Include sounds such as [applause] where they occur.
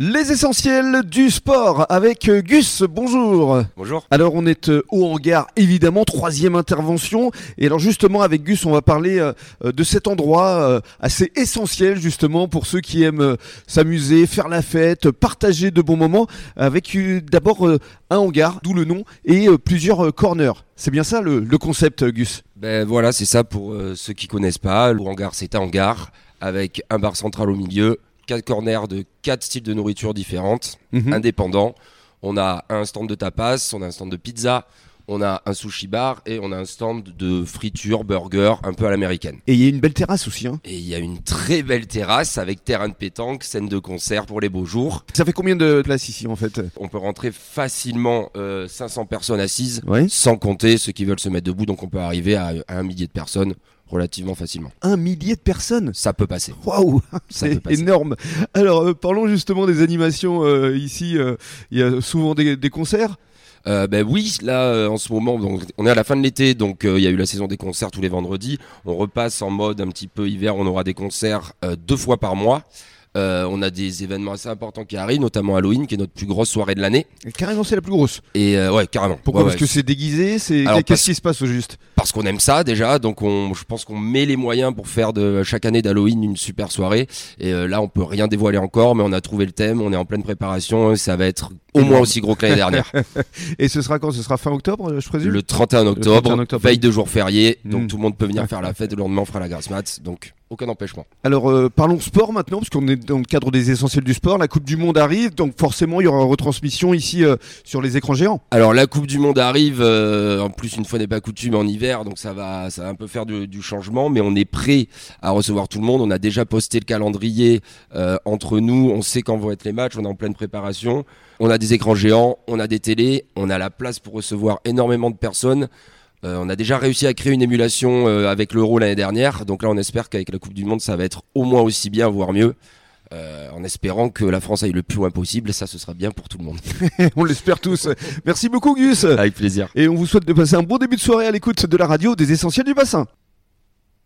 Les essentiels du sport avec euh, Gus, bonjour. Bonjour. Alors on est euh, au hangar évidemment, troisième intervention. Et alors justement avec Gus on va parler euh, de cet endroit assez essentiel justement pour ceux qui aiment s'amuser, faire la fête, partager de bons moments avec d'abord un hangar, d'où le nom, et plusieurs corners. C'est bien ça le, concept Gus? Ben voilà c'est ça pour ceux qui connaissent pas. Le hangar c'est un hangar avec un bar central au milieu quatre corners de quatre styles de nourriture différentes, mhm. indépendants. On a un stand de tapas, on a un stand de pizza, on a un sushi bar et on a un stand de friture, burger, un peu à l'américaine. Et il y a une belle terrasse aussi. Hein et il y a une très belle terrasse avec terrain de pétanque, scène de concert pour les beaux jours. Ça fait combien de places ici en fait? On peut rentrer facilement 500 euh, personnes assises, sans compter ceux qui veulent se mettre debout, donc on peut arriver à un millier de personnes relativement facilement. Un millier de personnes Ça peut passer. Waouh [laughs] C'est énorme. Alors, euh, parlons justement des animations euh, ici. Euh, il y a souvent des, concerts ben oui, là en ce moment, donc, on est à la fin de l'été, donc il y a eu la saison des concerts tous les vendredis. On repasse en mode un petit peu hiver, on aura des concerts deux fois par mois. Euh, on a des événements assez importants qui arrivent, notamment Halloween, qui est notre plus grosse soirée de l'année. Carrément, c'est la plus grosse. Et euh, ouais, carrément. Pourquoi Parce que c'est déguisé. C'est qu'est-ce qui se passe au juste? Parce qu'on aime ça déjà, donc on, je pense qu'on met les moyens pour faire de chaque année d'Halloween une super soirée. Et euh, là, on peut rien dévoiler encore, mais on a trouvé le thème, on est en pleine préparation. Ça va être au moins aussi gros que l'année dernière. [laughs] et ce sera quand? Ce sera fin octobre, je présume? Le 31 octobre, veille de jour férié, donc hmm. tout le monde peut venir faire la fête. Le lendemain, on fera la grasse mat, donc aucun empêchement. Alors euh, parlons sport maintenant, parce qu'on est dans le cadre des essentiels du sport. La Coupe du Monde arrive, donc forcément il y aura une retransmission ici euh, sur les écrans géants. Alors la Coupe du Monde arrive, euh, en plus une fois n'est pas coutume en hiver, donc ça va, ça va un peu faire du, du, changement, mais on est prêt à recevoir tout le monde. On a déjà posté le calendrier entre nous, on sait quand vont être les matchs, on est en pleine préparation. On a des écrans géants, on a des télés, on a la place pour recevoir énormément de personnes. Euh, on a déjà réussi à créer une émulation euh, avec l'Euro l'année dernière, donc là on espère qu'avec la Coupe du Monde ça va être au moins aussi bien, voire mieux. Euh, en espérant que la France aille le plus loin possible, et ça ce sera bien pour tout le monde. [laughs] on l'espère tous. Merci beaucoup Gus. Avec plaisir. Et on vous souhaite de passer un bon début de soirée à l'écoute de la radio des essentiels du bassin.